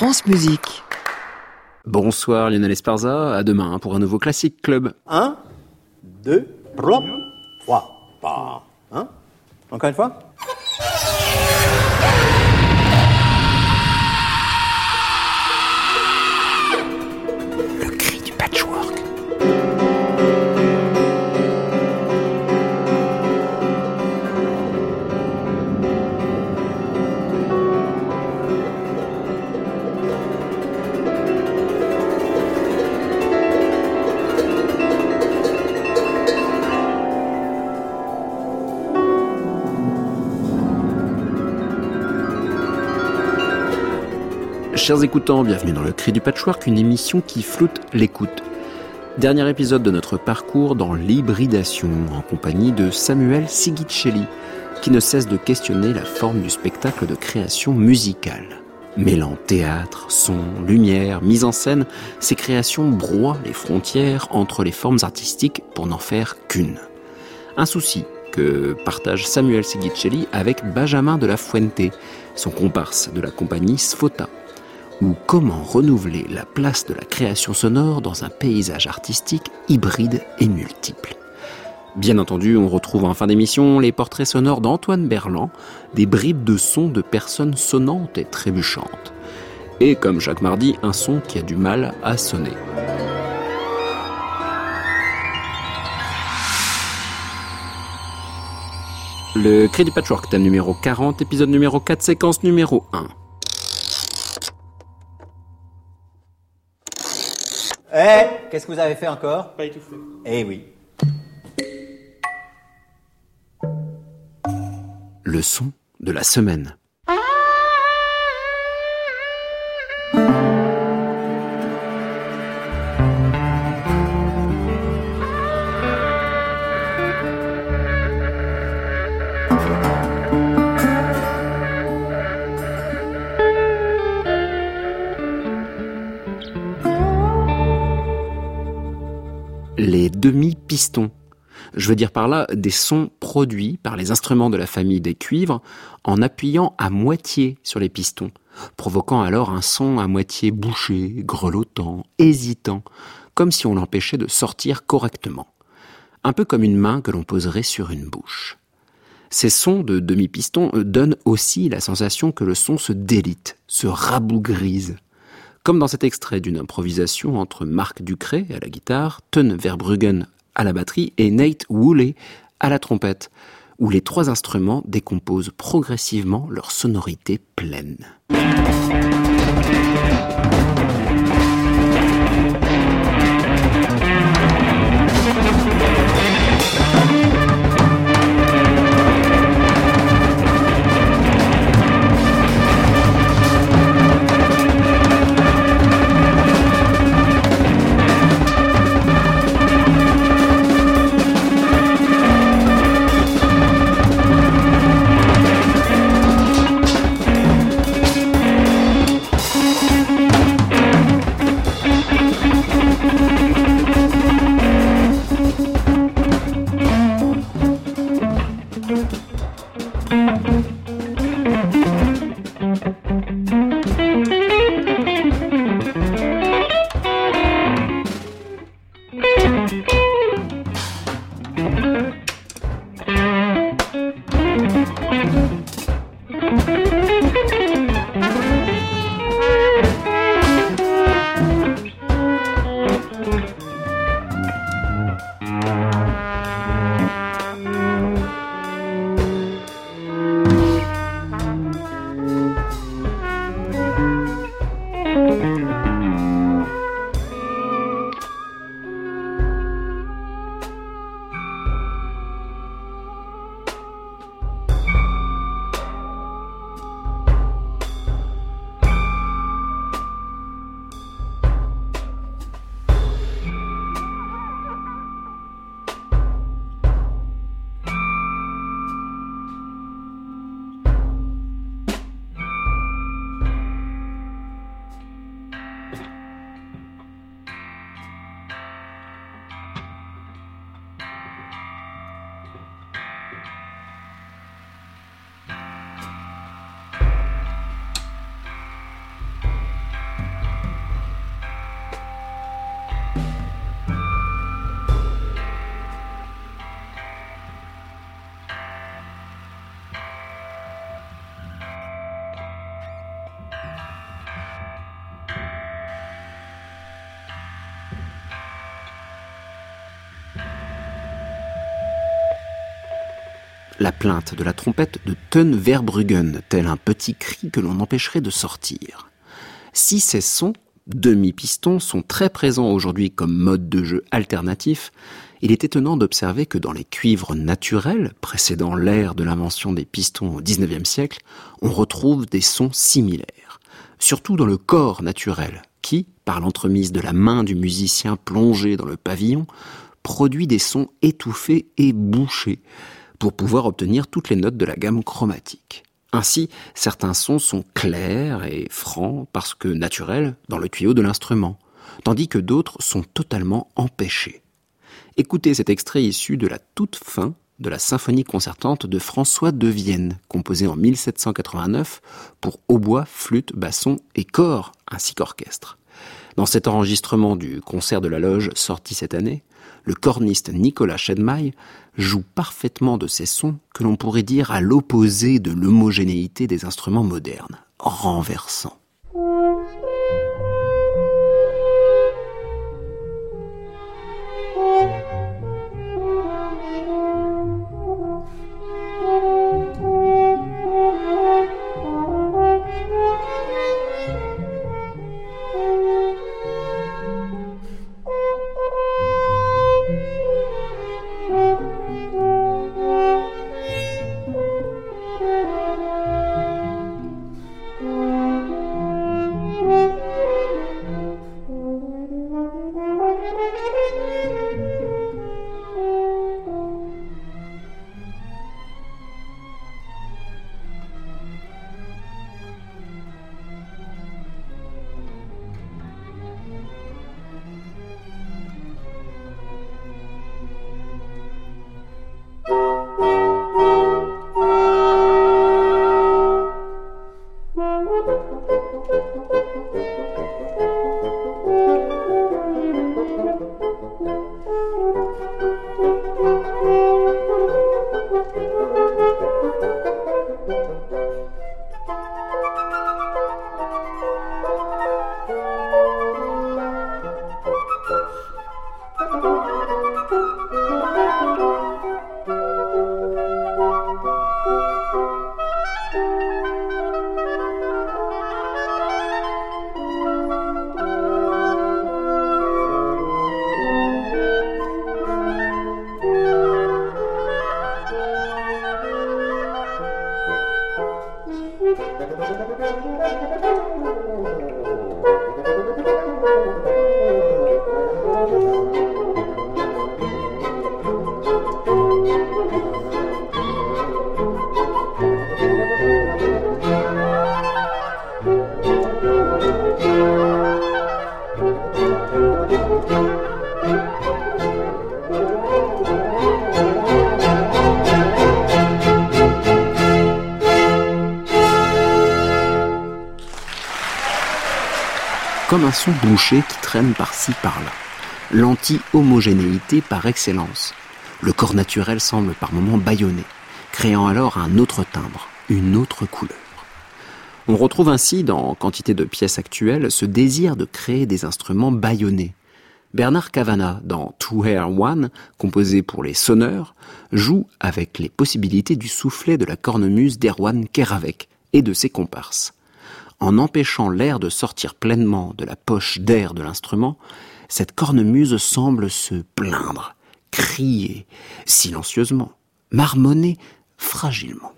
France Musique. Bonsoir Lionel Esparza, à demain pour un nouveau Classique Club. 1, 2, 3, 3, Hein Encore une fois? Chers écoutants, bienvenue dans le Cri du Patchwork, une émission qui floute l'écoute. Dernier épisode de notre parcours dans l'hybridation en compagnie de Samuel Sigicelli, qui ne cesse de questionner la forme du spectacle de création musicale. Mêlant théâtre, son, lumière, mise en scène, ces créations broient les frontières entre les formes artistiques pour n'en faire qu'une. Un souci que partage Samuel Sigicelli avec Benjamin de la Fuente, son comparse de la compagnie Sfota ou comment renouveler la place de la création sonore dans un paysage artistique hybride et multiple. Bien entendu, on retrouve en fin d'émission les portraits sonores d'Antoine Berland, des bribes de sons de personnes sonnantes et trébuchantes. Et comme chaque mardi, un son qui a du mal à sonner. Le Cri du Patchwork, thème numéro 40, épisode numéro 4, séquence numéro 1. Eh Qu'est-ce que vous avez fait encore? Pas étouffé. Eh oui. Le son de la semaine. Demi-pistons. Je veux dire par là des sons produits par les instruments de la famille des cuivres en appuyant à moitié sur les pistons, provoquant alors un son à moitié bouché, grelottant, hésitant, comme si on l'empêchait de sortir correctement. Un peu comme une main que l'on poserait sur une bouche. Ces sons de demi-piston donnent aussi la sensation que le son se délite, se rabougrise, comme dans cet extrait d'une improvisation entre Marc Ducré à la guitare, Ton Verbruggen à la batterie et Nate Woolley à la trompette, où les trois instruments décomposent progressivement leur sonorité pleine. La plainte de la trompette de Thun Verbruggen, tel un petit cri que l'on empêcherait de sortir. Si ces sons, demi-pistons, sont très présents aujourd'hui comme mode de jeu alternatif, il est étonnant d'observer que dans les cuivres naturels, précédant l'ère de l'invention des pistons au XIXe siècle, on retrouve des sons similaires, surtout dans le corps naturel, qui, par l'entremise de la main du musicien plongé dans le pavillon, produit des sons étouffés et bouchés, pour pouvoir obtenir toutes les notes de la gamme chromatique. Ainsi, certains sons sont clairs et francs parce que naturels dans le tuyau de l'instrument, tandis que d'autres sont totalement empêchés. Écoutez cet extrait issu de la toute fin de la symphonie concertante de François de Vienne, composée en 1789 pour hautbois, flûte, basson et corps, ainsi qu'orchestre. Dans cet enregistrement du concert de la loge sorti cette année, le corniste Nicolas Schedmaille joue parfaitement de ces sons que l'on pourrait dire à l'opposé de l'homogénéité des instruments modernes, renversant. Comme un son bouché qui traîne par-ci par-là. L'anti-homogénéité par excellence. Le corps naturel semble par moments bâillonné, créant alors un autre timbre, une autre couleur. On retrouve ainsi dans quantité de pièces actuelles ce désir de créer des instruments bâillonnés. Bernard Cavana, dans Two Hair One, composé pour les sonneurs, joue avec les possibilités du soufflet de la cornemuse d'Erwan Keravec et de ses comparses en empêchant l'air de sortir pleinement de la poche d'air de l'instrument, cette cornemuse semble se plaindre, crier silencieusement, marmonner fragilement.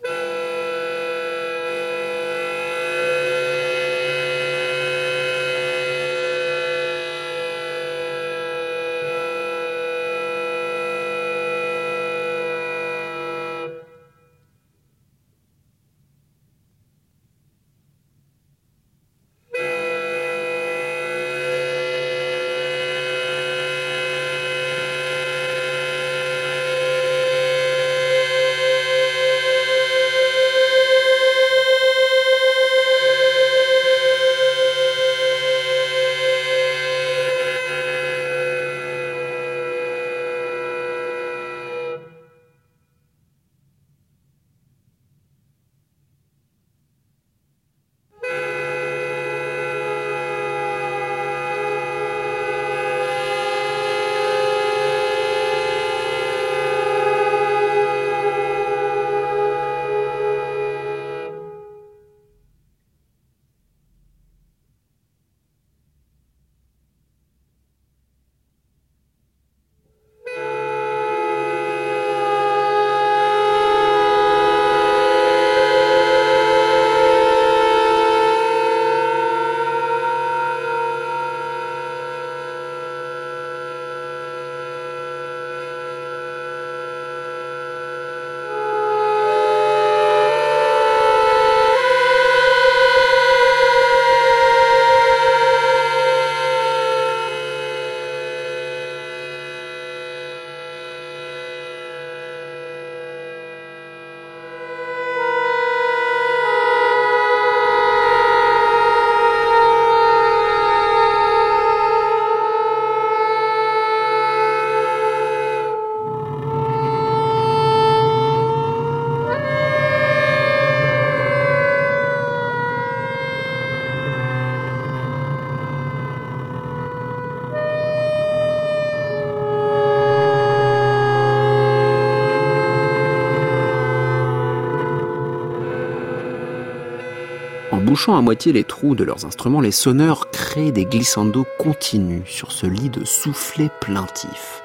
Bouchant à moitié les trous de leurs instruments, les sonneurs créent des glissandos continus sur ce lit de soufflets plaintifs.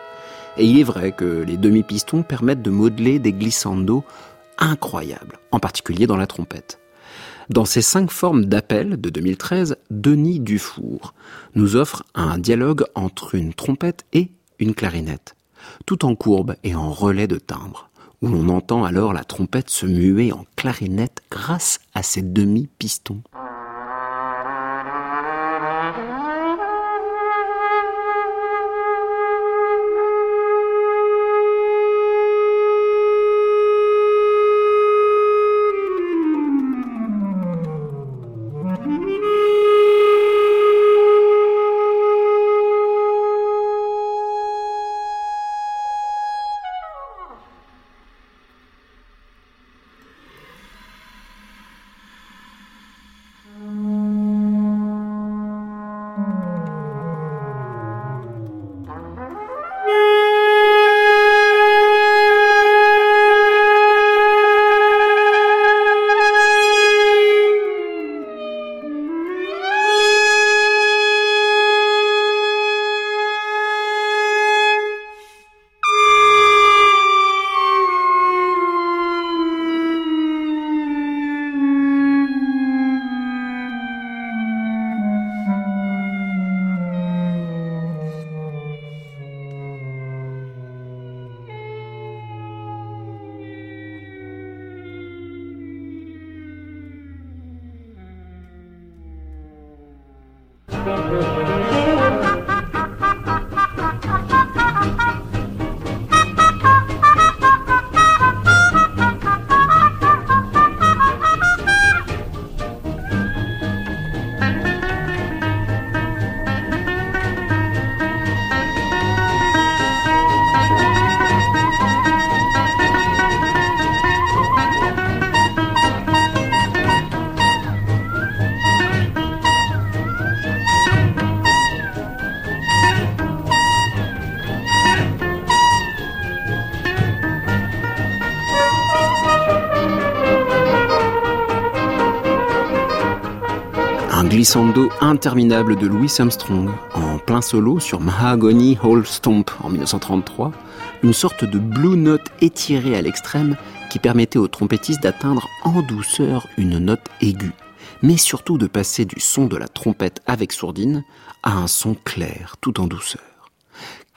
Et il est vrai que les demi-pistons permettent de modeler des glissandos incroyables, en particulier dans la trompette. Dans ces cinq formes d'appel de 2013, Denis Dufour nous offre un dialogue entre une trompette et une clarinette, tout en courbe et en relais de timbre, où l'on entend alors la trompette se muer en clarinette grâce à ses demi-pistons. Glissando interminable de Louis Armstrong, en plein solo sur Mahogany Hall Stomp en 1933, une sorte de blue note étirée à l'extrême qui permettait au trompettiste d'atteindre en douceur une note aiguë, mais surtout de passer du son de la trompette avec sourdine à un son clair tout en douceur.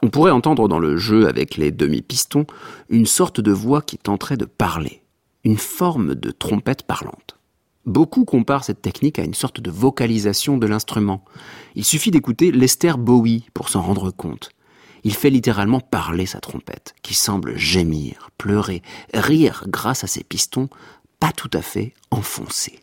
On pourrait entendre dans le jeu avec les demi-pistons une sorte de voix qui tenterait de parler, une forme de trompette parlante. Beaucoup comparent cette technique à une sorte de vocalisation de l'instrument. Il suffit d'écouter Lester Bowie pour s'en rendre compte. Il fait littéralement parler sa trompette, qui semble gémir, pleurer, rire grâce à ses pistons pas tout à fait enfoncés.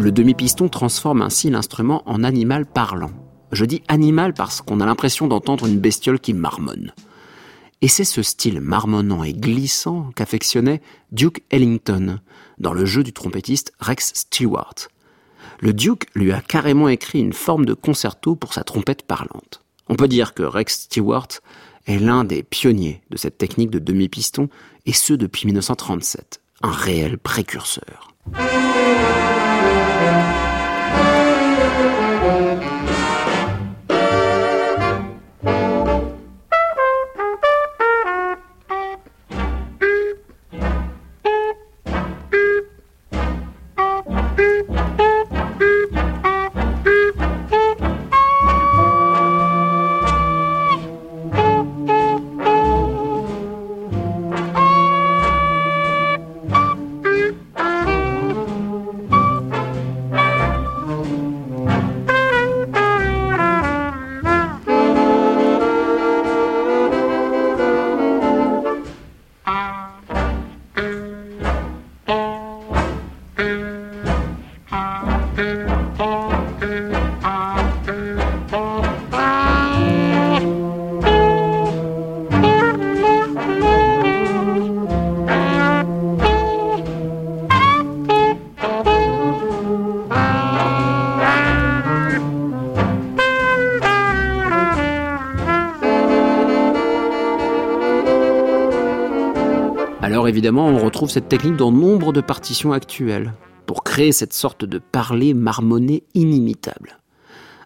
Le demi-piston transforme ainsi l'instrument en animal parlant. Je dis animal parce qu'on a l'impression d'entendre une bestiole qui marmonne. Et c'est ce style marmonnant et glissant qu'affectionnait Duke Ellington dans le jeu du trompettiste Rex Stewart. Le Duke lui a carrément écrit une forme de concerto pour sa trompette parlante. On peut dire que Rex Stewart est l'un des pionniers de cette technique de demi-piston, et ce depuis 1937, un réel précurseur. Thank you. Évidemment, on retrouve cette technique dans nombre de partitions actuelles, pour créer cette sorte de parler marmonné inimitable.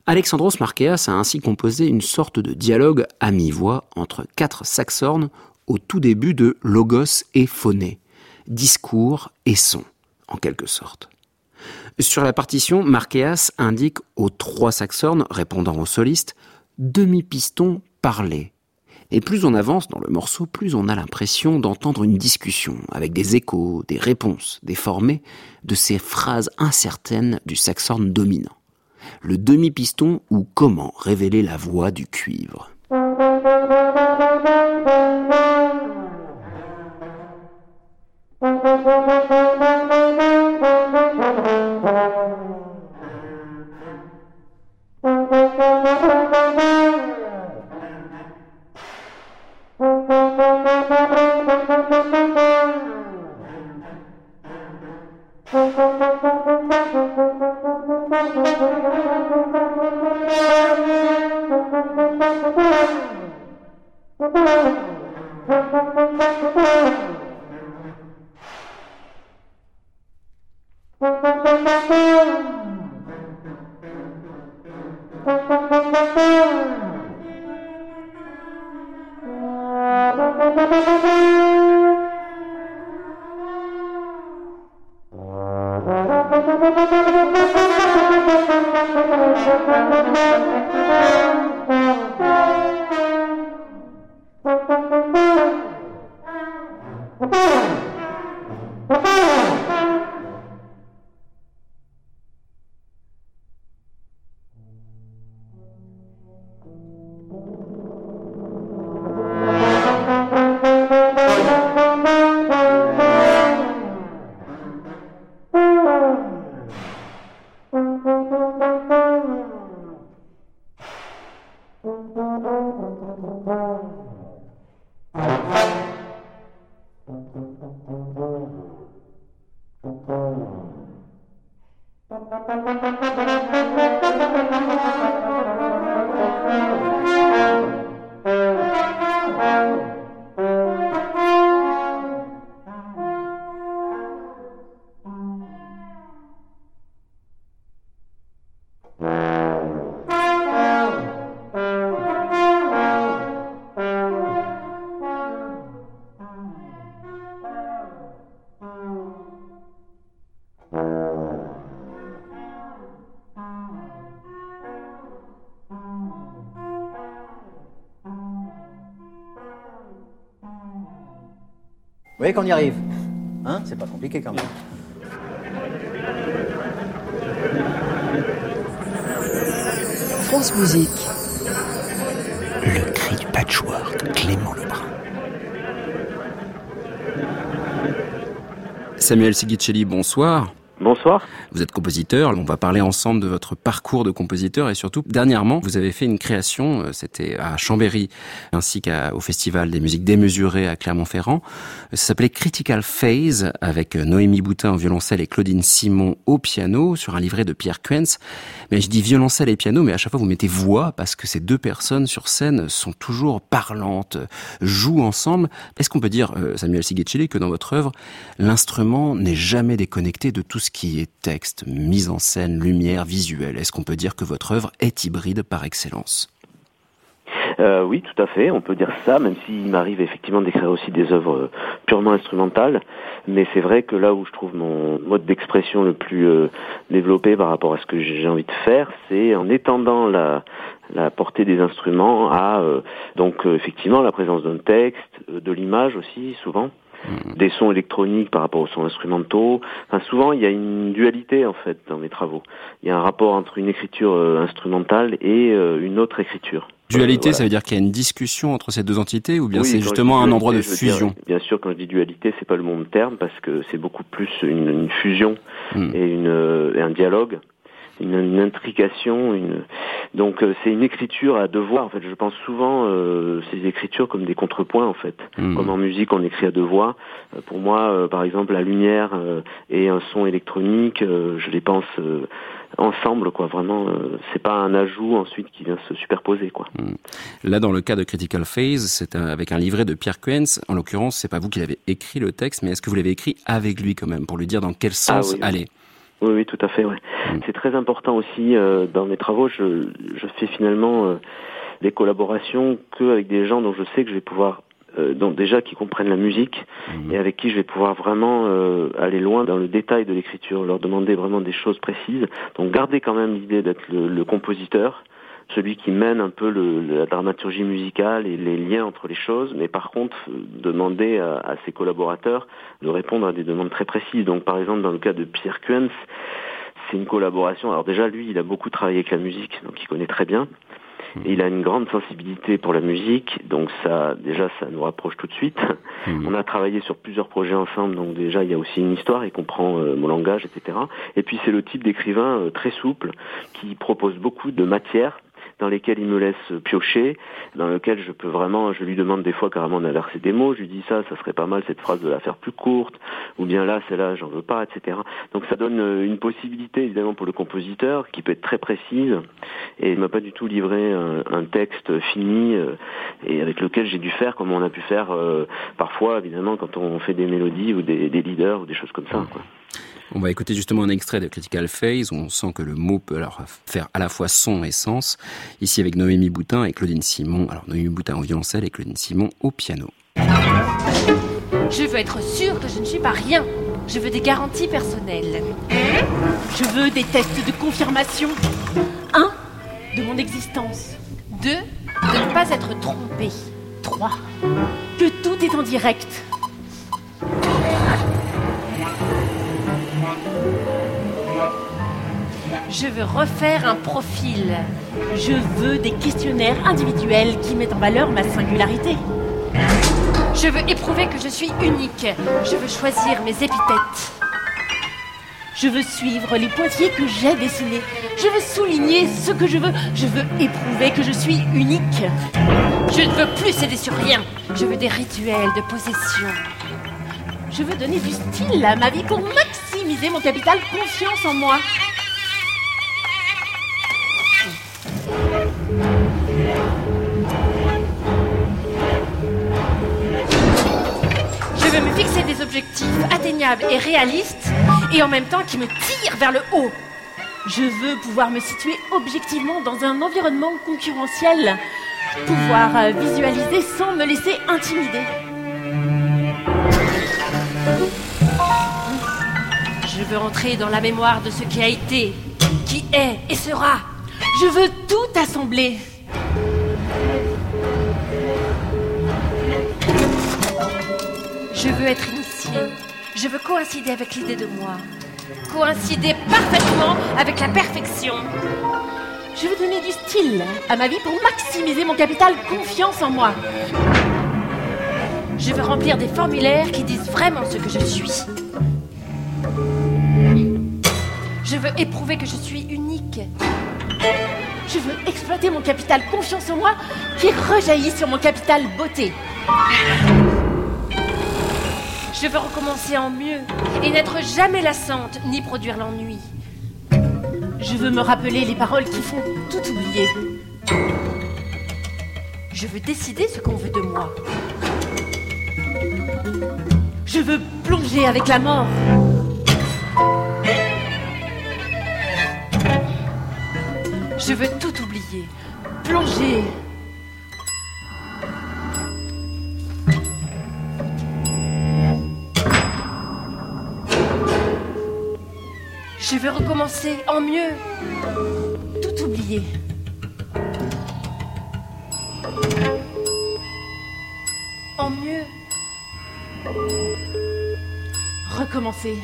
Alexandros Marqueas a ainsi composé une sorte de dialogue à mi-voix entre quatre saxornes au tout début de logos et phonée, discours et son, en quelque sorte. Sur la partition, Marqueas indique aux trois saxornes répondant au soliste demi-piston parlé. Et plus on avance dans le morceau, plus on a l'impression d'entendre une discussion avec des échos, des réponses déformées de ces phrases incertaines du saxorne dominant le demi-piston ou comment révéler la voix du cuivre. Voyez qu'on y arrive Hein C'est pas compliqué quand même. France Musique. Le cri du patchwork, Clément Lebrun. Samuel Sigicelli, bonsoir. Vous êtes compositeur, on va parler ensemble de votre parcours de compositeur et surtout, dernièrement, vous avez fait une création, euh, c'était à Chambéry, ainsi qu'au Festival des musiques démesurées à Clermont-Ferrand. Ça s'appelait Critical Phase, avec euh, Noémie Boutin au violoncelle et Claudine Simon au piano, sur un livret de Pierre Quenz. Mais je dis violoncelle et piano, mais à chaque fois vous mettez voix, parce que ces deux personnes sur scène sont toujours parlantes, jouent ensemble. Est-ce qu'on peut dire, euh, Samuel Sigecelli, que dans votre œuvre, l'instrument n'est jamais déconnecté de tout ce qui texte, mise en scène, lumière, visuel. Est-ce qu'on peut dire que votre œuvre est hybride par excellence? Euh, oui, tout à fait, on peut dire ça, même s'il m'arrive effectivement d'écrire aussi des œuvres euh, purement instrumentales. Mais c'est vrai que là où je trouve mon mode d'expression le plus euh, développé par rapport à ce que j'ai envie de faire, c'est en étendant la, la portée des instruments à donc effectivement la présence d'un texte, de l'image aussi souvent, Mm. des sons électroniques par rapport aux sons instrumentaux. Enfin, souvent, il y a une dualité en fait dans mes travaux. Il y a un rapport entre une écriture euh, instrumentale et euh, une autre écriture. Dualité, ça veut dire qu'il y a une discussion entre ces deux entités ou bien c'est justement un endroit de fusion? Bien sûr, quand je dis dualité, c'est pas le bon terme parce que c'est beaucoup plus une, fusion mm. et, une, et un dialogue une, une intrication, une donc euh, c'est une écriture à devoir. En fait, je pense souvent euh, ces écritures comme des contrepoints en fait. Hmm. Comme en musique, on écrit à deux voix. Euh, pour moi, euh, par exemple, la lumière et un son électronique, je les pense ensemble, quoi. Vraiment, euh, c'est pas un ajout ensuite qui vient se superposer, quoi. Là, dans le cas de Critical Phase, c'est avec un livret de Pierre Quens. En l'occurrence, c'est pas vous qui l'avez écrit le texte, mais est-ce que vous l'avez écrit avec lui quand même, pour lui dire dans quel sens oui, oui. aller? Oui, oui, tout à fait. Ouais. Mm. C'est très important aussi euh, dans mes travaux. Je, je fais finalement euh, des collaborations que avec des gens dont je sais que je vais pouvoir, euh, donc déjà qui comprennent la musique Mhm. et avec qui je vais pouvoir vraiment euh, aller loin dans le détail de l'écriture, leur demander vraiment des choses précises. Donc garder quand même l'idée d'être le, le compositeur, celui qui mène un peu le, la dramaturgie musicale et les liens entre les choses, mais par contre euh, demander à, à ses collaborateurs de répondre à des demandes très précises. Donc par exemple dans le cas de Pierre Quens, c'est une collaboration. Alors déjà lui, il a beaucoup travaillé avec la musique, donc il connaît très bien. Et il a une grande sensibilité pour la musique, donc ça, déjà, ça nous rapproche tout de suite. Mhm. On a travaillé sur plusieurs projets ensemble, donc déjà, il y a aussi une histoire, il comprend euh, mon langage, etc. Et puis c'est le type d'écrivain euh, très souple qui propose beaucoup de matières dans lesquelles il me laisse piocher, dans lesquelles je peux vraiment, je lui demande des fois carrément d'inverser des mots, je lui dis ça, ça serait pas mal cette phrase de la faire plus courte, ou bien là, celle-là, j'en veux pas, etc. Donc ça donne euh, une possibilité évidemment pour le compositeur qui peut être très précise et il m'a pas du tout livré un, un texte fini euh, et avec lequel j'ai dû faire comme on a pu faire euh, parfois évidemment quand on fait des mélodies ou des, des leaders ou des choses comme ça. Quoi. On va écouter justement un extrait de Critical Phase on sent que le mot peut alors faire à la fois son et sens. Ici avec Noémie Boutin et Claudine Simon. Alors Noémie Boutin au violoncelle et Claudine Simon au piano. Je veux être sûre que je ne suis pas rien. Je veux des garanties personnelles. Je veux des tests de confirmation. Un, de mon existence. Deux, de ne pas être trompée. Trois, que tout est en direct. Je veux refaire un profil. Je veux des questionnaires individuels qui mettent en valeur ma singularité. Je veux éprouver que je suis unique. Je veux choisir mes épithètes. Je veux suivre les pointillés que j'ai dessinés. Je veux souligner ce que je veux. Je veux éprouver que je suis unique. Je ne veux plus céder sur rien. Je veux des rituels de possession. Je veux donner du style à ma vie pour maximiser mon capital confiance en moi. Je veux me fixer des objectifs atteignables et réalistes et en même temps qui me tirent vers le haut. Je veux pouvoir me situer objectivement dans un environnement concurrentiel. Pouvoir visualiser sans me laisser intimider. Veux entrer dans la mémoire de ce qui a été, qui est et sera. Je veux tout assembler. Je veux être initié. Je veux coïncider avec l'idée de moi. Coïncider parfaitement avec la perfection. Je veux donner du style à ma vie pour maximiser mon capital confiance en moi. Je veux remplir des formulaires qui disent vraiment ce que je suis. Je veux éprouver que je suis unique. Je veux exploiter mon capital confiance en moi qui rejaillit sur mon capital beauté. Je veux recommencer en mieux et n'être jamais lassante ni produire l'ennui. Je veux me rappeler les paroles qui font tout oublier. Je veux décider ce qu'on veut de moi. Je veux plonger avec la mort. Je veux tout oublier. Plonger. Je veux recommencer en mieux. Tout oublier. En mieux. Recommencer.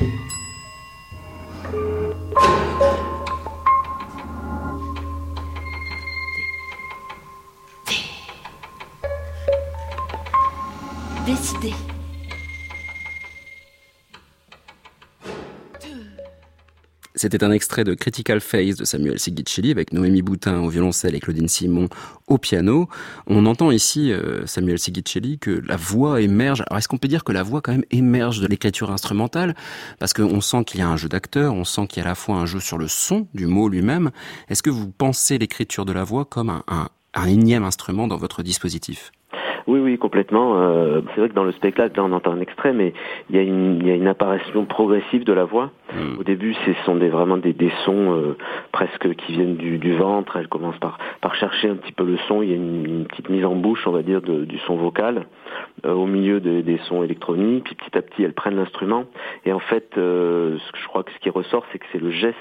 C'était un extrait de Critical Phase de Samuel Sigicelli avec Noémie Boutin au violoncelle et Claudine Simon au piano. On entend ici, euh, Samuel Sigicelli, que la voix émerge. Alors est-ce qu'on peut dire que la voix quand même émerge de l'écriture instrumentale? Parce qu'on sent qu'il y a un jeu d'acteur, on sent qu'il y a à la fois un jeu sur le son du mot lui-même. Est-ce que vous pensez l'écriture de la voix comme un, un, un énième instrument dans votre dispositif? Oui, oui, complètement. Euh, c'est vrai que dans le spectacle, là, on entend un extrait, mais il y a une, il y a une apparition progressive de la voix. Hmm. Au début, ce sont des, vraiment des, des sons euh, presque qui viennent du, du ventre. Elle commence par, par chercher un petit peu le son. Il y a une, une petite mise en bouche, on va dire, de, du son vocal euh, au milieu de- des sons électroniques. Puis petit à petit, elles prennent l'instrument. Et en fait, euh, ce que je crois que ce qui ressort, c'est que c'est le geste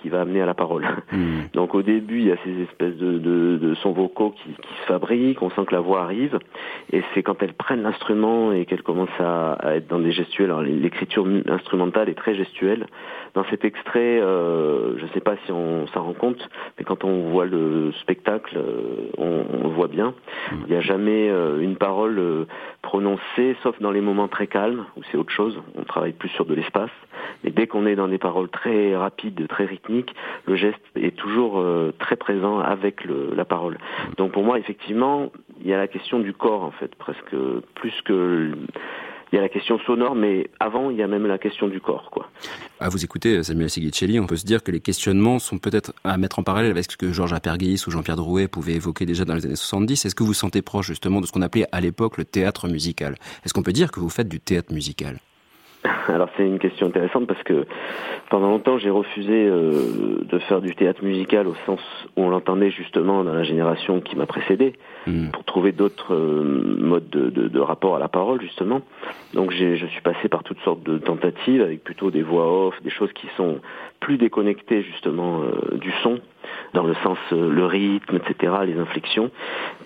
qui va amener à la parole. Hmm. Donc au début, il y a ces espèces de, de, de sons vocaux qui, qui se fabriquent, on sent que la voix arrive, et c'est quand elles prennent l'instrument et qu'elles commencent à, à être dans des gestuels. Alors l'écriture instrumentale est très gestuelle. Dans cet extrait, euh, je ne sais pas si on s'en rend compte, mais quand on voit le spectacle, euh, on, on le voit bien. Il n'y a jamais euh, une parole euh, prononcée, sauf dans les moments très calmes, où c'est autre chose, on travaille plus sur de l'espace. Et dès qu'on est dans des paroles très rapides, très le geste est toujours euh, très présent avec la parole. Donc pour moi, effectivement, il y a la question du corps, en fait, presque plus que... Il y a la question sonore, mais avant, il y a même la question du corps, quoi. À vous écouter, Samuel Sigicelli, on peut se dire que les questionnements sont peut-être à mettre en parallèle avec ce que Georges Aperguis ou Jean-Pierre Drouet pouvaient évoquer déjà dans les années 70. Est-ce que vous sentez proche justement de ce qu'on appelait à l'époque le théâtre musical? Est-ce qu'on peut dire que vous faites du théâtre musical? Alors c'est une question intéressante parce que pendant longtemps j'ai refusé euh, de faire du théâtre musical au sens où on l'entendait justement dans la génération qui m'a précédé Hmm. pour trouver d'autres euh, modes de, de- de rapport à la parole justement. Donc j'ai, je suis passé par toutes sortes de tentatives avec plutôt des voix off, des choses qui sont plus déconnectées justement euh, du son dans le sens euh, le rythme, etc., les inflexions,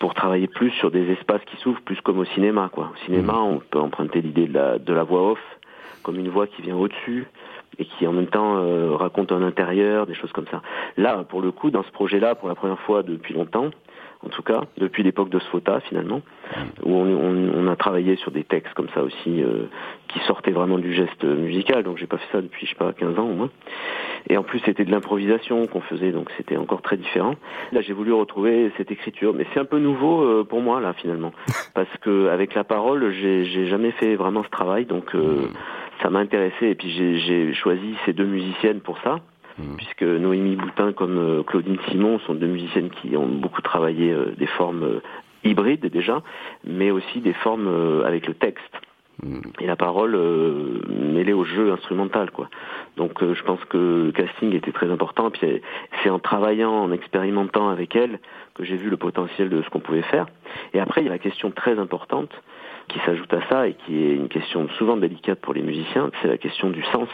pour travailler plus sur des espaces qui s'ouvrent plus comme au cinéma. Quoi. Au cinéma, on peut emprunter l'idée de la, de la voix off comme une voix qui vient au-dessus et qui en même temps euh, raconte un intérieur, des choses comme ça. Là, pour le coup, dans ce projet-là, pour la première fois depuis longtemps, en tout cas, depuis l'époque de Sfota finalement, où on, on- on a travaillé sur des textes comme ça aussi, euh, qui sortaient vraiment du geste musical, donc j'ai pas fait ça depuis, je sais pas, 15 ans au moins. Et en plus, c'était de l'improvisation qu'on faisait, donc c'était encore très différent. Là, j'ai voulu retrouver cette écriture, mais c'est un peu nouveau euh, pour moi là finalement, parce que avec la parole, j'ai jamais fait vraiment ce travail, donc euh, ça m'a intéressé. Et puis j'ai- choisi ces deux musiciennes pour ça, puisque Noémie Boutin comme euh, Claudine Simon sont deux musiciennes qui ont beaucoup travaillé euh, des formes euh, hybrides déjà, mais aussi des formes avec le texte et la parole euh, mêlée au jeu instrumental quoi. Donc euh, je pense que le casting était très important. Puis c'est- c'est en travaillant, en expérimentant avec elle que j'ai vu le potentiel de ce qu'on pouvait faire. Et après il y a la question très importante qui s'ajoute à ça et qui est une question souvent délicate pour les musiciens, c'est la question du sens.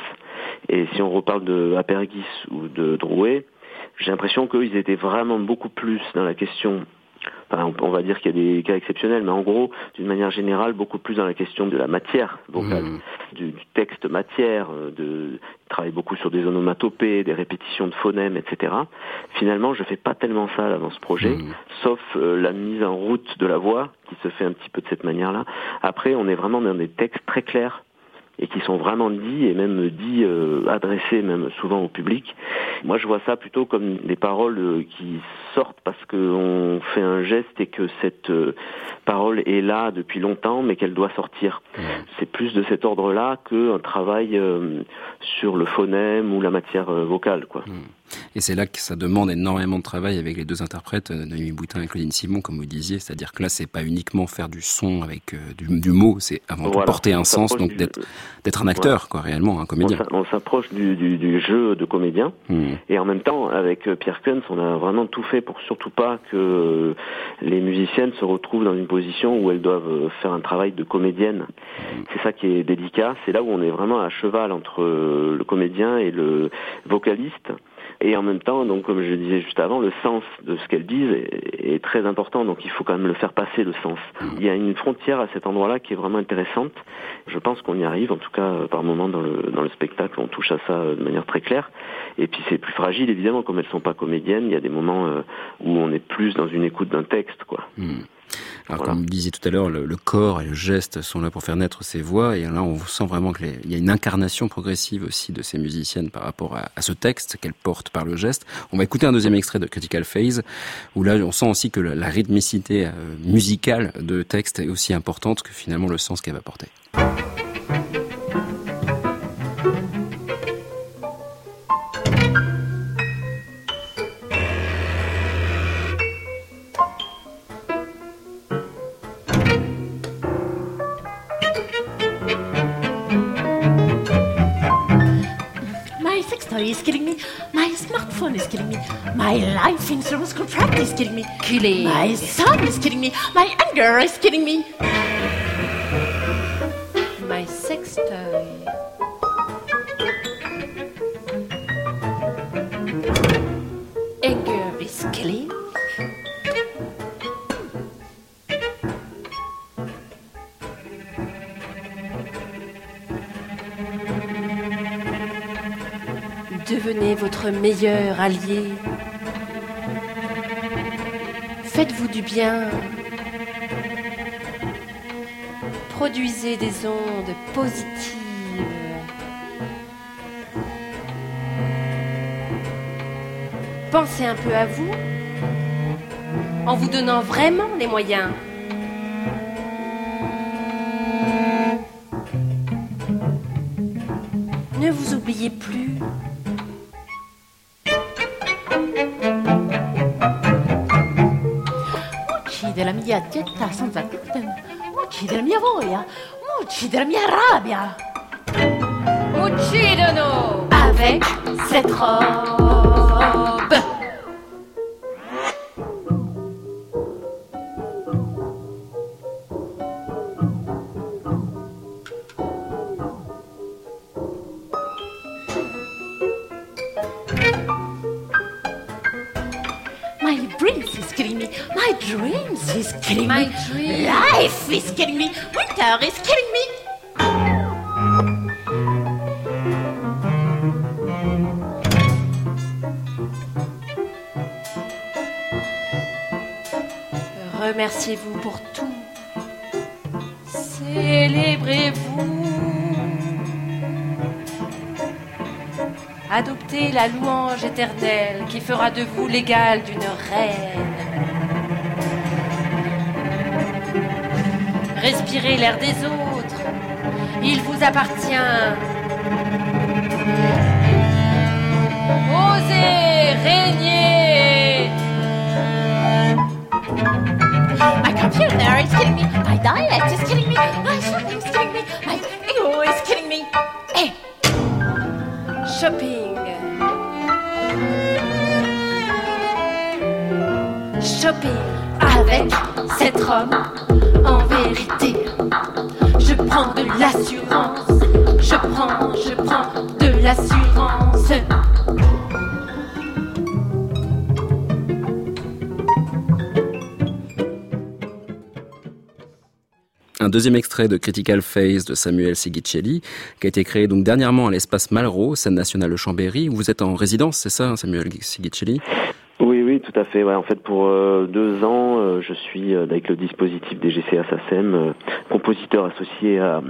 Et si on reparle de Apergis ou de Drouet, j'ai l'impression qu'eux ils étaient vraiment beaucoup plus dans la question Enfin, on- on va dire qu'il y a des cas exceptionnels, mais en gros, d'une manière générale, beaucoup plus dans la question de la matière vocale, Mhm. du, du texte matière, euh, de ils travaillent beaucoup sur des onomatopées, des répétitions de phonèmes, etc. Finalement, je fais pas tellement ça là dans ce projet, Mhm. sauf euh, la mise en route de la voix qui se fait un petit peu de cette manière-là. Après, on est vraiment dans des textes très clairs et qui sont vraiment dits et même dits euh, adressés même souvent au public. Moi, je vois ça plutôt comme des paroles euh, qui sortent parce qu'on fait un geste et que cette euh, parole est là depuis longtemps, mais qu'elle doit sortir. C'est plus de cet ordre-là qu'un travail euh, sur le phonème ou la matière vocale, quoi. Et c'est là que ça demande énormément de travail avec les deux interprètes, euh, Noémie Boutin et Claudine Simon, comme vous disiez. C'est-à-dire que là, c'est pas uniquement faire du son avec euh, du, du mot, c'est avant tout Voilà. porter un sens, donc d'être d'être un acteur, quoi, réellement, un comédien. On s'approche du, du, du jeu de comédien. Hmm. Et en même temps, avec euh, Pierre Kunz, on a vraiment tout fait pour surtout pas que les musiciennes se retrouvent dans une position où elles doivent faire un travail de comédienne. C'est ça qui est délicat. C'est là où on est vraiment à cheval entre le comédien et le vocaliste. Et en même temps, donc comme je le disais juste avant, le sens de ce qu'elles disent est, est très important. Donc il faut quand même le faire passer le sens. Il y a une frontière à cet endroit-là qui est vraiment intéressante. Je pense qu'on y arrive, en tout cas euh, par moment dans le dans le spectacle, on touche à ça euh, de manière très claire. Et puis c'est plus fragile évidemment, comme elles sont pas comédiennes. Il y a des moments euh, où on est plus dans une écoute d'un texte, quoi. Hmm. Alors, comme vous disiez tout à l'heure, le, corps et le geste sont là pour faire naître ces voix, et là, on sent vraiment qu'il y a une incarnation progressive aussi de ces musiciennes par rapport à, ce texte qu'elles portent par le geste. On va écouter un deuxième extrait de Critical Phase, où là, on sent aussi que la, rythmicité euh, musicale de texte est aussi importante que finalement le sens qu'elle va porter. My life insurance contract is killing me. Killing. My son is killing me. My anger is killing me. My sex toy. Anger is killing. Devenez votre meilleur allié. Faites-vous du bien. Produisez des ondes positives. Pensez un peu à vous en vous donnant vraiment les moyens. Ne vous oubliez plus. di accettare senza gluten, uccidere mia voglia, uccidere mia rabbia. Uccidono! Avec cette robe. Killing me. Winter is killing me. Remerciez-vous pour tout. Célébrez-vous. Adoptez la louange éternelle qui fera de vous l'égal d'une reine. Respirez l'air des autres. Il vous appartient. Osez régner. My computer is killing me. My diet is killing me. My shopping is killing me. My ego is killing me. Hey. Shopping. Shopping avec cette robe Un deuxième extrait de Critical Phase de Samuel Sigicelli, qui a été créé donc dernièrement à l'espace Malraux, scène nationale de Chambéry. Vous êtes en résidence, c'est ça, Samuel Sigicelli oui, tout à fait. Ouais, en fait, pour euh, deux ans, euh, je suis euh, avec le dispositif des GCA SACEM, compositeur associé à,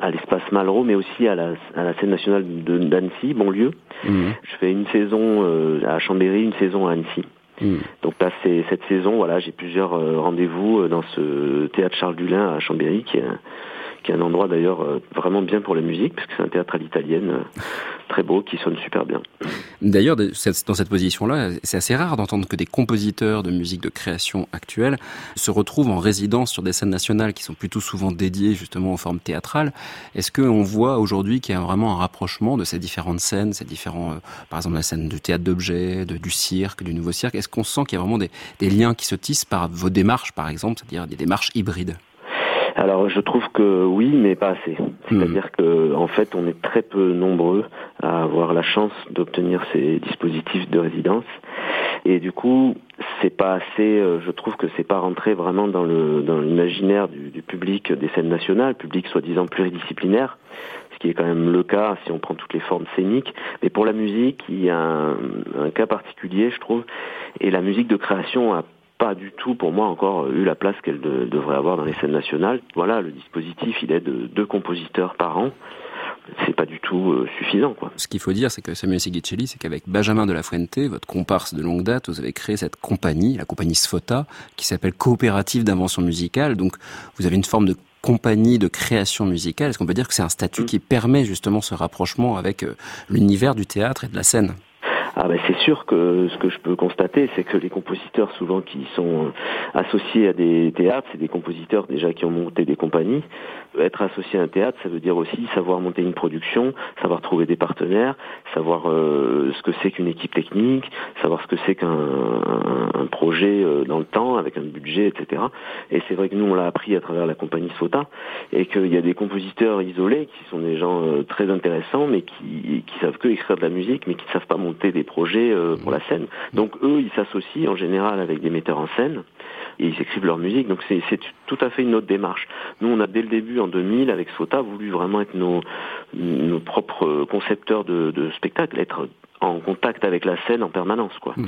à l'espace Malraux, mais aussi à la, à la scène nationale de d'Annecy, Bonlieu. Mmh. Je fais une saison à Chambéry, une saison à Annecy. Mmh. Donc là, c'est cette saison, voilà, j'ai plusieurs rendez-vous dans ce théâtre Charles Dulin à Chambéry, qui est qui est un endroit d'ailleurs euh, vraiment bien pour la musique, parce que c'est un théâtre à l'italienne, euh, très beau, qui sonne super bien. D'ailleurs, dans cette position-là, c'est assez rare d'entendre que des compositeurs de musique de création actuelle se retrouvent en résidence sur des scènes nationales qui sont plutôt souvent dédiées justement aux formes théâtrales. Est-ce qu'on voit aujourd'hui qu'il y a vraiment un rapprochement de ces différentes scènes, ces différents, euh, par exemple la scène du théâtre d'objets, du cirque, du nouveau cirque? Est-ce qu'on sent qu'il y a vraiment des, des liens qui se tissent par vos démarches, par exemple, c'est-à-dire des démarches hybrides? Alors je trouve que oui, mais pas assez. C'est-à-dire hmm. que en fait, on est très peu nombreux à avoir la chance d'obtenir ces dispositifs de résidence, et du coup, c'est pas assez. Euh, je trouve que c'est pas rentré vraiment dans le dans l'imaginaire du, du, public des scènes nationales, public soi-disant pluridisciplinaire, ce qui est quand même le cas si on prend toutes les formes scéniques. Mais pour la musique, il y a un, un cas particulier, je trouve, et la musique de création a pas du tout, pour moi, encore eu la place qu'elle devrait avoir dans les scènes nationales. Voilà, le dispositif, il est de deux compositeurs par an c'est pas du tout euh, suffisant. Quoi. Ce qu'il faut dire, c'est que Samuel Sigicelli, c'est qu'avec Benjamin de la Fuente, votre comparse de longue date, vous avez créé cette compagnie, la compagnie Sfota, qui s'appelle Coopérative d'invention musicale. Donc, vous avez une forme de compagnie de création musicale. Est-ce qu'on peut dire que c'est un statut mm. qui permet justement ce rapprochement avec euh, l'univers du théâtre et de la scène? Ah ben c'est sûr que ce que je peux constater, c'est que les compositeurs souvent qui sont associés à des théâtres, c'est des compositeurs déjà qui ont monté des compagnies. Être associé à un théâtre, ça veut dire aussi savoir monter une production, savoir trouver des partenaires, savoir euh, ce que c'est qu'une équipe technique, savoir ce que c'est qu'un un, projet euh, dans le temps avec un budget, etc. Et c'est vrai que nous on l'a appris à travers la compagnie Sota et qu'il y a des compositeurs isolés qui sont des gens euh, très intéressants mais qui, qui savent que écrire de la musique mais qui ne savent pas monter des projets euh, pour la scène. Donc eux, ils s'associent en général avec des metteurs en scène et ils écrivent leur musique. Donc c'est tout à fait une autre démarche. Nous, on a dès le début, en 2000, avec Sota, voulu vraiment être nos, nos propres concepteurs de, de spectacles, être en contact avec la scène en permanence quoi. Mmh.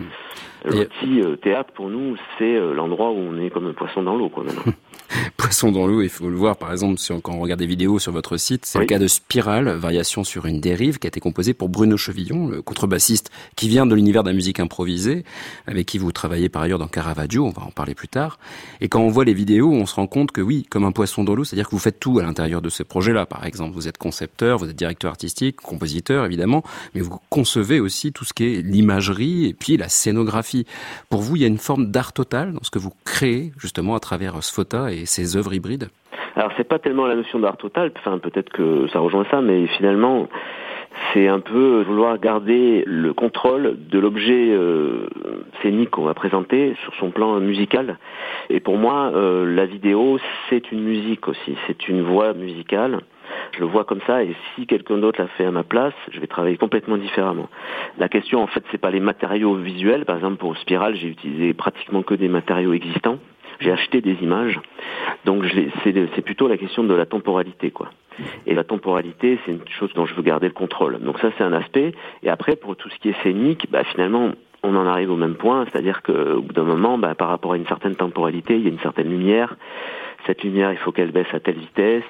L'outil euh, théâtre pour nous c'est euh, l'endroit où on est comme un poisson dans l'eau quoi maintenant. poisson dans l'eau, il faut le voir par exemple quand on regarde des vidéos sur votre site, c'est le cas de Spirale, variation sur une dérive qui a été composée pour Bruno Chevillon, le contrebassiste qui vient de l'univers de la musique improvisée, avec qui vous travaillez par ailleurs dans Caravaggio, on va en parler plus tard. Et quand on voit les vidéos, on se rend compte que oui, comme un poisson dans l'eau, c'est-à-dire que vous faites tout à l'intérieur de ce projet-là. Par exemple, vous êtes concepteur, vous êtes directeur artistique, compositeur évidemment, mais vous concevez aussi tout ce qui est l'imagerie et puis la scénographie. Pour vous, il y a une forme d'art total dans ce que vous créez justement à travers Sfota et ses œuvres hybrides Alors c'est pas tellement la notion d'art total, enfin peut-être que ça rejoint ça, mais finalement c'est un peu vouloir garder le contrôle de l'objet euh, scénique qu'on va présenter sur son plan musical. Et pour moi, euh, la vidéo, c'est une musique aussi, c'est une voix musicale. Je le vois comme ça, et si quelqu'un d'autre l'a fait à ma place, je vais travailler complètement différemment. La question, en fait, c'est pas les matériaux visuels. Par exemple, pour Spiral, j'ai utilisé pratiquement que des matériaux existants. J'ai acheté des images. Donc, c'est plutôt la question de la temporalité, quoi. Et la temporalité, c'est une chose dont je veux garder le contrôle. Donc ça, c'est un aspect. Et après, pour tout ce qui est scénique, bah, finalement, on en arrive au même point, c'est-à-dire qu'au bout d'un moment, bah, par rapport à une certaine temporalité, il y a une certaine lumière. Cette lumière, il faut qu'elle baisse à telle vitesse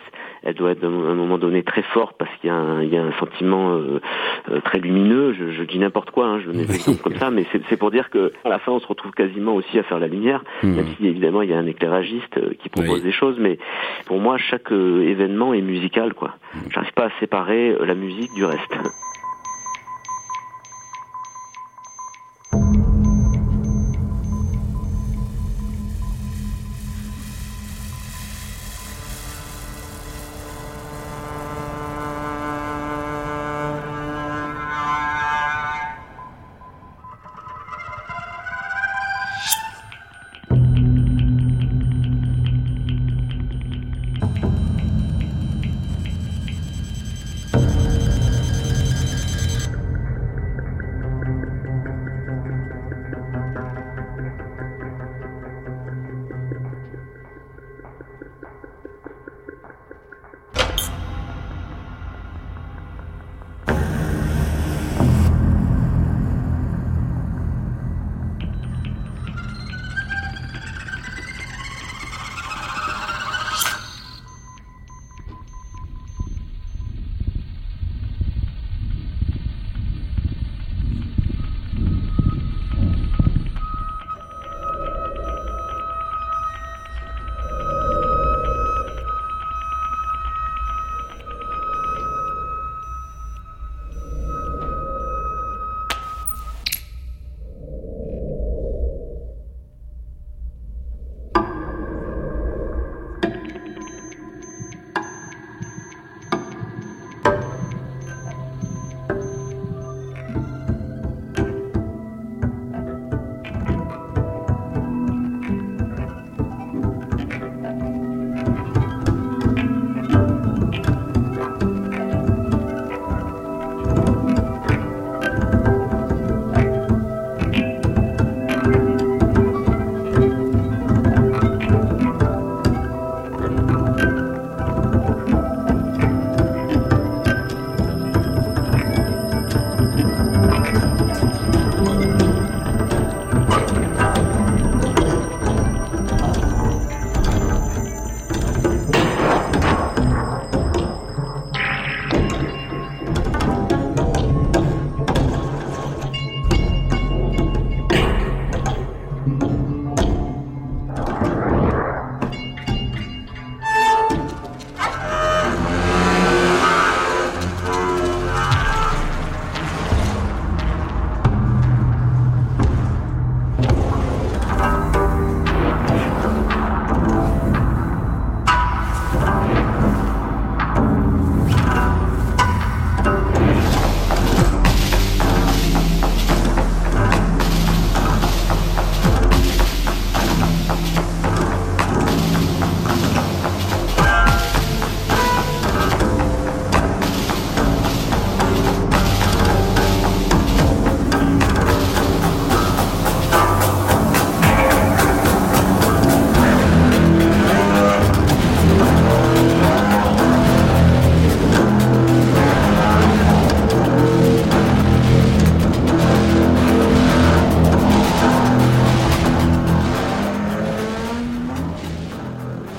elle doit être à un moment donné très forte parce qu'il y, a un sentiment euh, euh, très lumineux. Je, dis n'importe quoi, hein, je donne des comme ça, mais c'est pour dire que à la fin on se retrouve quasiment aussi à faire la lumière, hmm. même si évidemment il y a un éclairagiste euh, qui propose des choses, mais pour moi chaque événement est musical quoi. Hmm. J'arrive pas à séparer la musique du reste.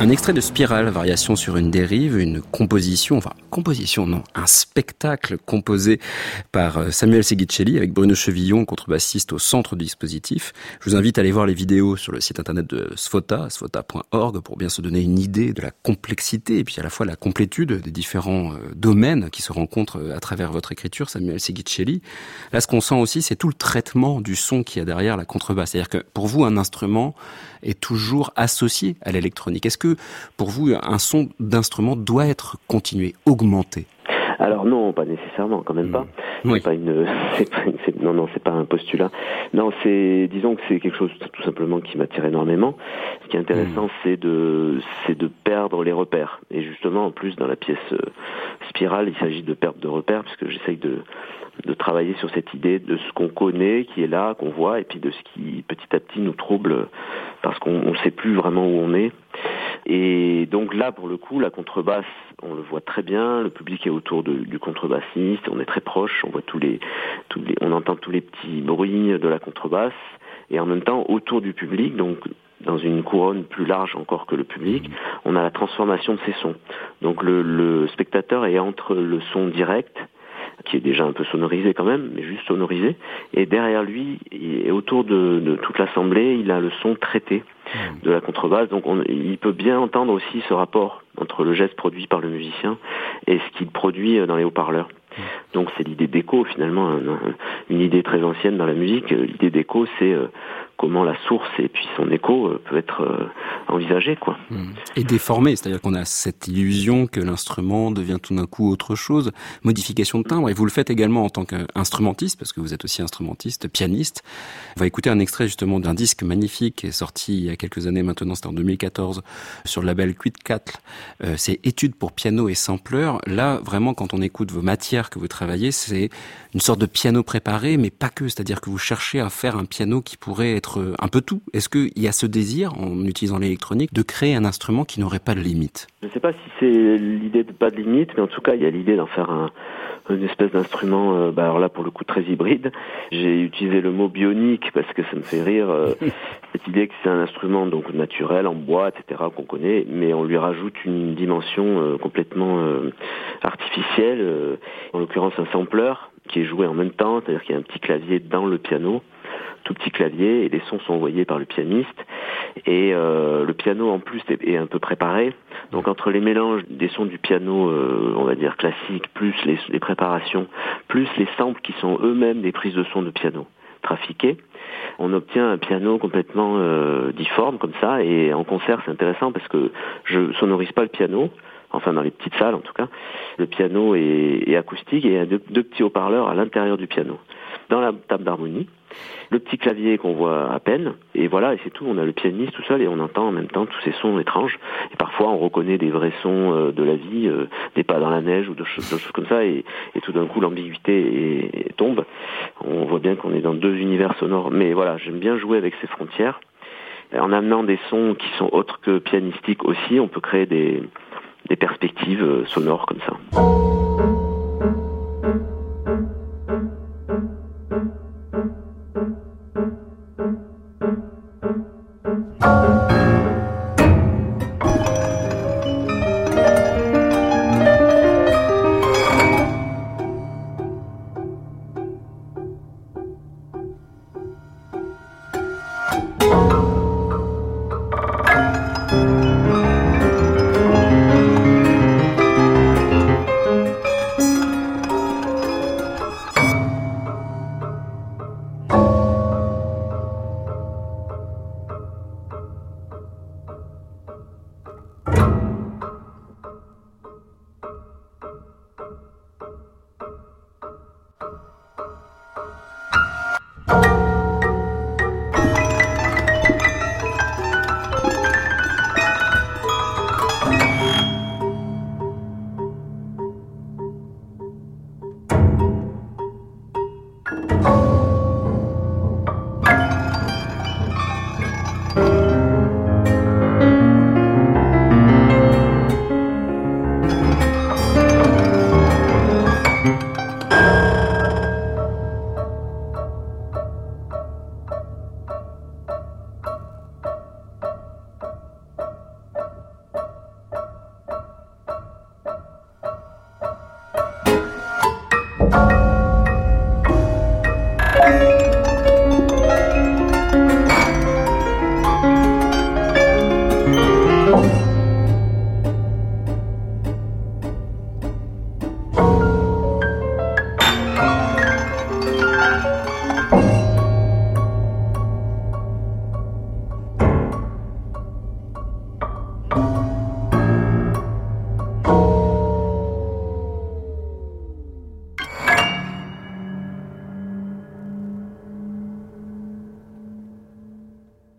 Un extrait de Spirale, variation sur une dérive, une composition, enfin composition non, un spectacle composé par euh, Samuel Seguicelli avec Bruno Chevillon, contrebassiste au centre du dispositif. Je vous invite à aller voir les vidéos sur le site internet de Sfota, sfota.org, pour bien se donner une idée de la complexité et puis à la fois la complétude des différents euh, domaines qui se rencontrent euh, à travers votre écriture, Samuel Seguicelli. Là, ce qu'on sent aussi, c'est tout le traitement du son qui y a derrière la contrebasse. C'est-à-dire que pour vous, un instrument est toujours associé à l'électronique. Est-ce que pour vous, un son d'instrument doit être continué, augmenté? Alors non, pas nécessairement, quand même pas. Hmm. C'est pas une, c'est pas, non non, c'est pas un postulat. Non, c'est, disons que c'est quelque chose tout simplement qui m'attire énormément. Ce qui est intéressant, hmm. c'est de, c'est de perdre les repères. Et justement, en plus, dans la pièce euh, spirale, il s'agit de perte de repères, puisque j'essaye de, de travailler sur cette idée de ce qu'on connaît, qui est là, qu'on voit, et puis de ce qui petit à petit nous trouble parce qu'on ne sait plus vraiment où on est. Et donc là, pour le coup, la contrebasse, on le voit très bien, le public est autour du contrebassiste, on est très proche, on voit tous les, on entend tous les petits bruits de la contrebasse, et en même temps, autour du public, donc dans une couronne plus large encore que le public, on a la transformation de ces sons. Donc le spectateur est entre le son direct qui est déjà un peu sonorisé quand même, mais juste sonorisé. Et derrière lui, et autour de, toute l'assemblée, il a le son traité hmm. de la contrebasse. Donc on, il peut bien entendre aussi ce rapport entre le geste produit par le musicien et ce qu'il produit dans les haut-parleurs. Donc c'est l'idée d'écho finalement, une idée très ancienne dans la musique. L'idée d'écho, c'est euh, comment la source et puis son écho euh, peut être euh, envisagé quoi. Et déformé, c'est-à-dire qu'on a cette illusion que l'instrument devient tout d'un coup autre chose, modification de timbre et vous le faites également en tant qu'instrumentiste parce que vous êtes aussi instrumentiste, pianiste. On va écouter un extrait justement d'un disque magnifique sorti il y a quelques années maintenant, c'était en 2014 sur le label Quid 4. Euh, c'est études pour piano et sampler. Là, vraiment quand on écoute vos matières que vous travaillez, c'est une sorte de piano préparé mais pas que, c'est-à-dire que vous cherchez à faire un piano qui pourrait être un peu tout. Est-ce qu'il y a ce désir, en utilisant l'électronique, de créer un instrument qui n'aurait pas de limite? Je ne sais pas si c'est l'idée de pas de limite, mais en tout cas, il y a l'idée d'en faire un, une espèce d'instrument, euh, bah alors là pour le coup très hybride. J'ai utilisé le mot bionique parce que ça me fait rire euh, cette idée que c'est un instrument donc naturel en bois, etc. qu'on connaît, mais on lui rajoute une dimension euh, complètement artificielle, en l'occurrence un sampler qui est joué en même temps, c'est-à-dire qu'il y a un petit clavier dans le piano tout petit clavier et les sons sont envoyés par le pianiste. Et euh, le piano en plus est, un peu préparé. Donc entre les mélanges des sons du piano, euh, on va dire classique, plus les, préparations, plus les samples qui sont eux-mêmes des prises de son de piano trafiquées, on obtient un piano complètement euh, difforme comme ça. Et en concert, c'est intéressant parce que je sonorise pas le piano, enfin dans les petites salles en tout cas. Le piano est, acoustique et il y a deux petits haut-parleurs à l'intérieur du piano. Dans la table d'harmonie, le petit clavier qu'on voit à peine, et voilà, et c'est tout. On a le pianiste tout seul et on entend en même temps tous ces sons étranges. Et parfois, on reconnaît des vrais sons euh, de la vie, euh, des pas dans la neige ou de choses, comme ça, et, tout d'un coup, l'ambiguïté tombe. On voit bien qu'on est dans deux univers sonores. Mais voilà, j'aime bien jouer avec ces frontières. En amenant des sons qui sont autres que pianistiques aussi, on peut créer des, perspectives euh, sonores comme ça.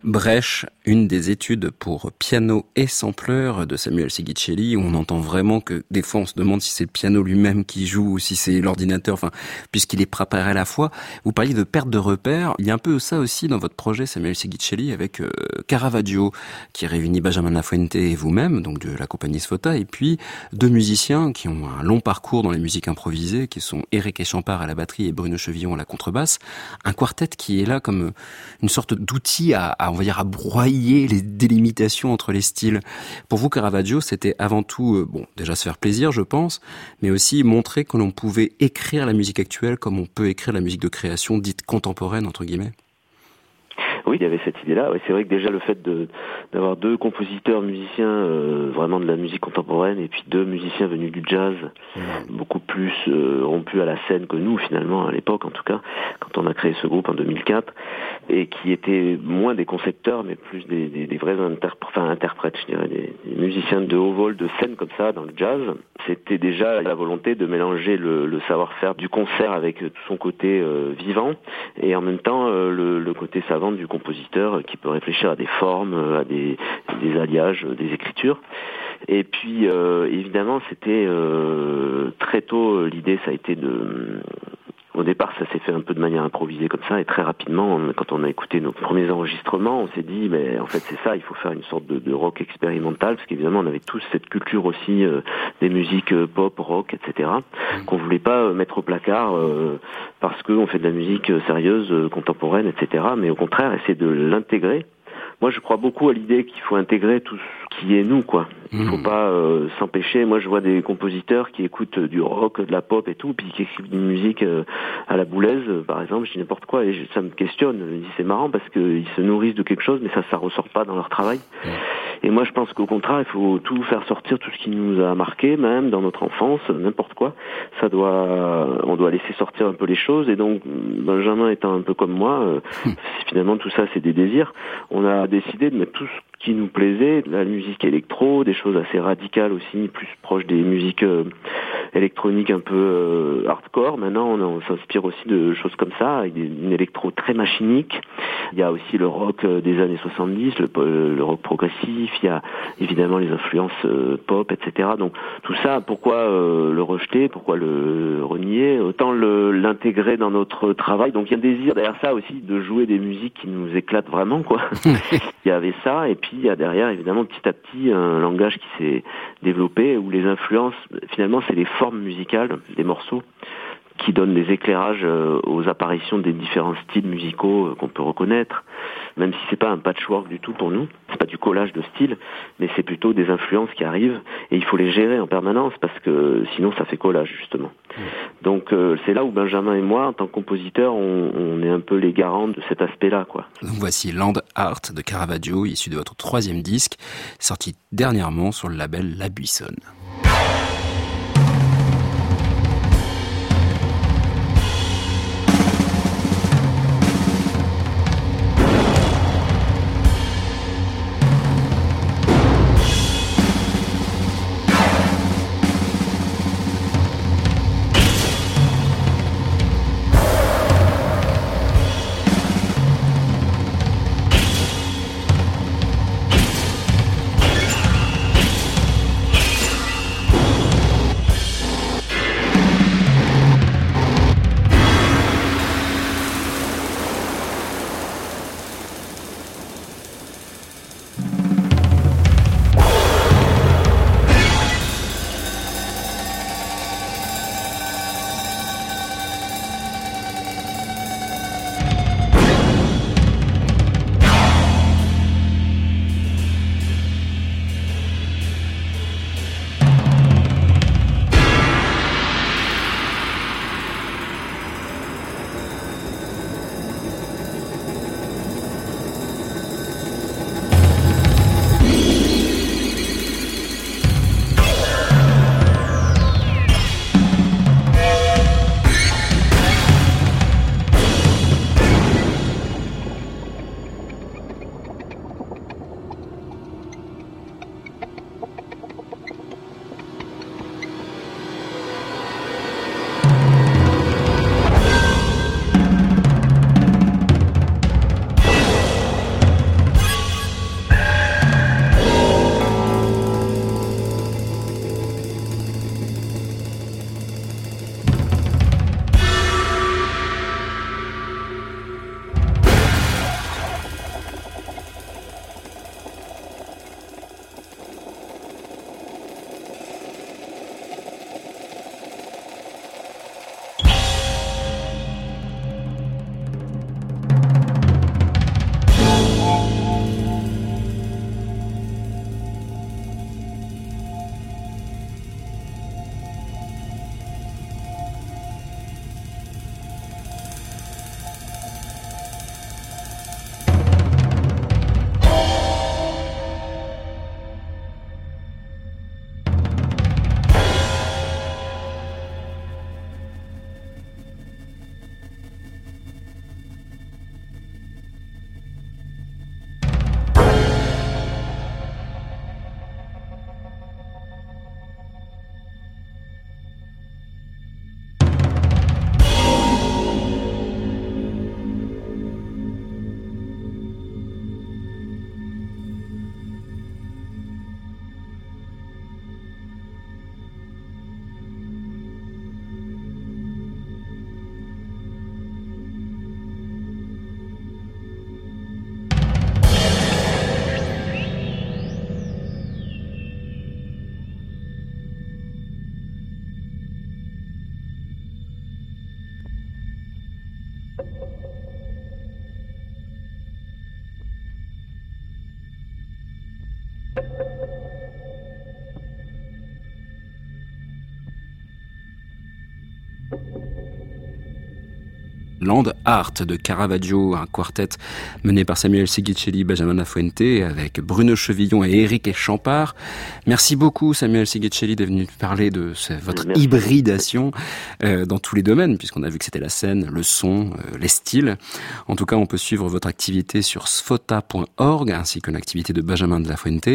Brèche, une des études pour piano et sampleur de Samuel Sigicelli, où on entend vraiment que des fois on se demande si c'est le piano lui-même qui joue ou si c'est l'ordinateur, enfin, puisqu'il est préparé à la fois. Vous parliez de perte de repères. Il y a un peu ça aussi dans votre projet Samuel Sigicelli avec euh, Caravaggio, qui réunit Benjamin Lafuente et vous-même, donc de la compagnie Sfota, et puis deux musiciens qui ont un long parcours dans les musiques improvisées, qui sont Eric Echampard à la batterie et Bruno Chevillon à la contrebasse. Un quartet qui est là comme une sorte d'outil à on va dire, à broyer les délimitations entre les styles. Pour vous, Caravaggio, c'était avant tout, euh, bon, déjà se faire plaisir, je pense, mais aussi montrer que l'on pouvait écrire la musique actuelle comme on peut écrire la musique de création dite contemporaine, entre guillemets. Oui, il y avait cette idée-là. c'est vrai que déjà le fait de d'avoir deux compositeurs musiciens euh, vraiment de la musique contemporaine et puis deux musiciens venus du jazz, beaucoup plus euh, rompus à la scène que nous finalement à l'époque en tout cas, quand on a créé ce groupe en 2004, et qui étaient moins des concepteurs mais plus des, des, vrais enfin, interprètes, je dirais, des, musiciens de haut vol de scène comme ça dans le jazz. C'était déjà la volonté de mélanger le, savoir-faire du concert avec tout son côté euh, vivant et en même temps le, le côté savant du compositeur qui peut réfléchir à des formes, à des, alliages, des écritures. Et puis euh, évidemment, c'était euh, très tôt l'idée, ça a été de au départ, ça s'est fait un peu de manière improvisée comme ça, et très rapidement, quand on a écouté nos premiers enregistrements, on s'est dit, mais en fait c'est ça, il faut faire une sorte de, rock expérimental, parce qu'évidemment on avait tous cette culture aussi euh, des musiques pop, rock, etc., qu'on voulait pas mettre au placard parce qu'on fait de la musique sérieuse, contemporaine, etc., mais au contraire essayer de l'intégrer moi je crois beaucoup à l'idée qu'il faut intégrer tout ce qui est nous quoi. Il faut hmm. pas euh, s'empêcher. Moi je vois des compositeurs qui écoutent du rock, de la pop et tout, puis qui écrivent une musique euh, à la boulaise par exemple, je dis n'importe quoi et ça me questionne. Je me dis c'est marrant parce qu'ils se nourrissent de quelque chose mais ça ça ressort pas dans leur travail. Et moi je pense qu'au contraire il faut tout faire sortir tout ce qui nous a marqué même dans notre enfance, n'importe quoi. Ça doit on doit laisser sortir un peu les choses et donc Benjamin étant un peu comme moi, euh, hmm. finalement tout ça c'est des désirs. On a décidé de mettre tout ce qui nous plaisait, la musique électro, des choses assez radicales aussi, plus proches des musiques euh, électroniques un peu euh, hardcore. Maintenant, on, s'inspire aussi de choses comme ça, avec une électro très machinique. Il y a aussi le rock euh, des années 70, le, le rock progressif, il y a évidemment les influences pop, etc. Donc tout ça, pourquoi le rejeter, pourquoi le renier? Autant l'intégrer dans notre travail. Donc il y a un désir derrière ça aussi de jouer des musiques qui nous éclatent vraiment, quoi. il y avait ça, et puis il y a derrière évidemment petit à petit un langage qui s'est développé où les influences, finalement, c'est les formes musicales des morceaux qui donnent des éclairages euh, aux apparitions des différents styles musicaux euh, qu'on peut reconnaître, même si c'est pas un patchwork du tout pour nous, c'est pas du collage de styles, mais c'est plutôt des influences qui arrivent et il faut les gérer en permanence parce que sinon ça fait collage justement. Donc euh, c'est là où Benjamin et moi, en tant que compositeurs, on, est un peu les garants de cet aspect-là, quoi. voici Land Art de Caravaggio, issu de votre troisième disque, sorti dernièrement sur le label La Buissonne. Land Art de Caravaggio, un quartet mené par Samuel Sigicelli, Benjamin Lafuente, avec Bruno Chevillon et Eric Champard. Merci beaucoup Samuel Sigicelli d'être venu parler de votre hybridation euh, dans tous les domaines, puisqu'on a vu que c'était la scène, le son, euh, les styles. En tout cas, on peut suivre votre activité sur sfota.org, ainsi que l'activité de Benjamin de la Fuente.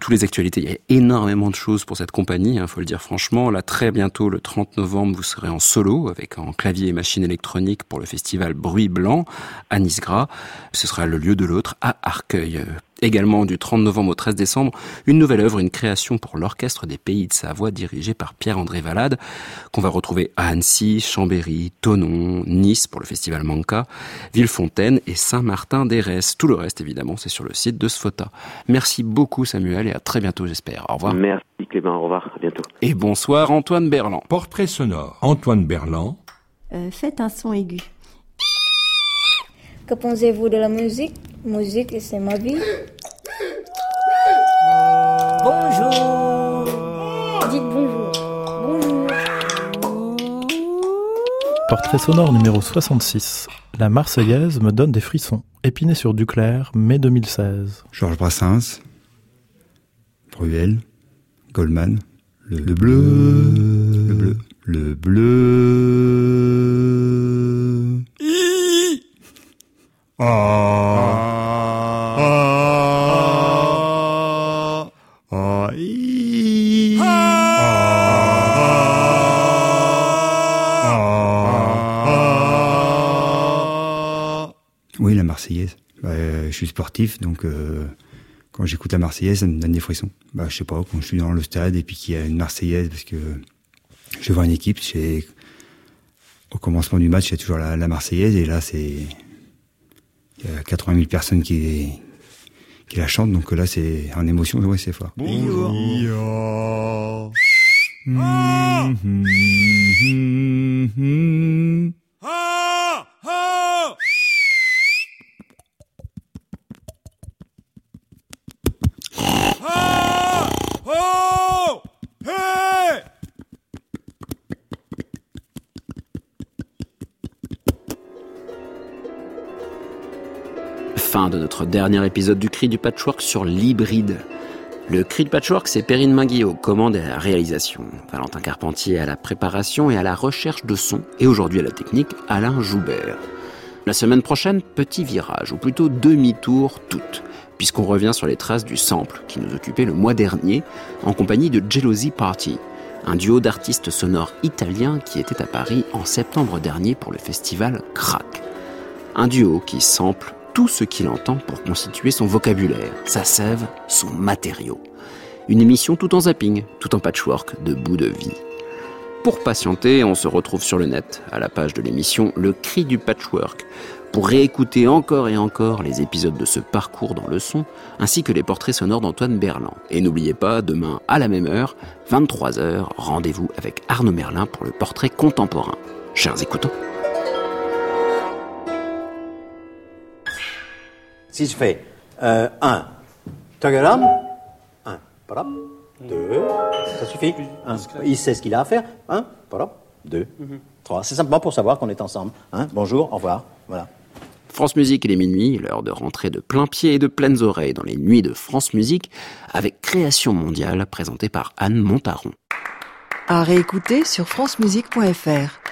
Tous les actualités, il y a énormément de choses pour cette compagnie, il hein, faut le dire franchement. Là, très bientôt, le 30 novembre, vous serez en solo, avec en clavier et machine électronique pour le festival Bruit Blanc à Nice-Gras. Ce sera le lieu de l'autre à Arcueil. Également du 30 novembre au 13 décembre, une nouvelle œuvre, une création pour l'Orchestre des Pays de Savoie dirigée par Pierre-André Valade, qu'on va retrouver à Annecy, Chambéry, Tonon, Nice pour le festival Manca, Villefontaine et Saint-Martin-d'Hérès. Tout le reste, évidemment, c'est sur le site de Sfota. Merci beaucoup Samuel et à très bientôt, j'espère. Au revoir. Merci Clément, au revoir, à bientôt. Et bonsoir Antoine Berland. Portrait sonore, Antoine Berland. Euh, faites un son aigu. Que pensez-vous de la musique? Musique, c'est ma vie. Bonjour. Dites bonjour. Bonjour. Portrait sonore numéro 66. La Marseillaise me donne des frissons. Épiné sur Duclerc, mai 2016. Georges Brassens, Bruel, Goldman, le, le bleu, le bleu, le bleu. Ah. Ah. Ah. I. Ah. Oui, la Marseillaise. Bah, euh, je suis sportif, donc euh, quand j'écoute la Marseillaise, ça me donne des frissons. Bah, je sais pas, quand je suis dans le stade et puis qu'il y a une Marseillaise, parce que je vois une équipe, c'est au commencement du match, il y a toujours la, la Marseillaise, et là, c'est il y a 80 000 personnes qui, qui la chantent, donc là, c'est en émotion, ouais, c'est fort. Bonjour. Dernier épisode du Cri du Patchwork sur l'hybride. Le Cri du Patchwork, c'est Perrine Minguet aux commandes et à la réalisation, Valentin Carpentier à la préparation et à la recherche de son, et aujourd'hui à la technique, Alain Joubert. La semaine prochaine, petit virage, ou plutôt demi-tour toute, puisqu'on revient sur les traces du sample qui nous occupait le mois dernier, en compagnie de Jealousy Party, un duo d'artistes sonores italiens qui était à Paris en septembre dernier pour le festival Crack. Un duo qui sample tout ce qu'il entend pour constituer son vocabulaire, sa sève, son matériau. Une émission tout en zapping, tout en patchwork de bouts de vie. Pour patienter, on se retrouve sur le net, à la page de l'émission Le Cri du Patchwork, pour réécouter encore et encore les épisodes de ce parcours dans le son, ainsi que les portraits sonores d'Antoine Berland. Et n'oubliez pas, demain à la même heure, 23h, rendez-vous avec Arnaud Merlin pour le portrait contemporain. Chers écoutants. Si je fais 1, tagaram, 1, parap, 2, ça suffit. Un, il sait ce qu'il a à faire. 1, parap, 2, 3. C'est simplement pour savoir qu'on est ensemble. Hein. Bonjour, au revoir. Voilà. France Musique, il est minuit, l'heure de rentrer de plein pied et de pleines oreilles dans les nuits de France Musique avec Création mondiale présentée par Anne Montaron. À réécouter sur francemusique.fr.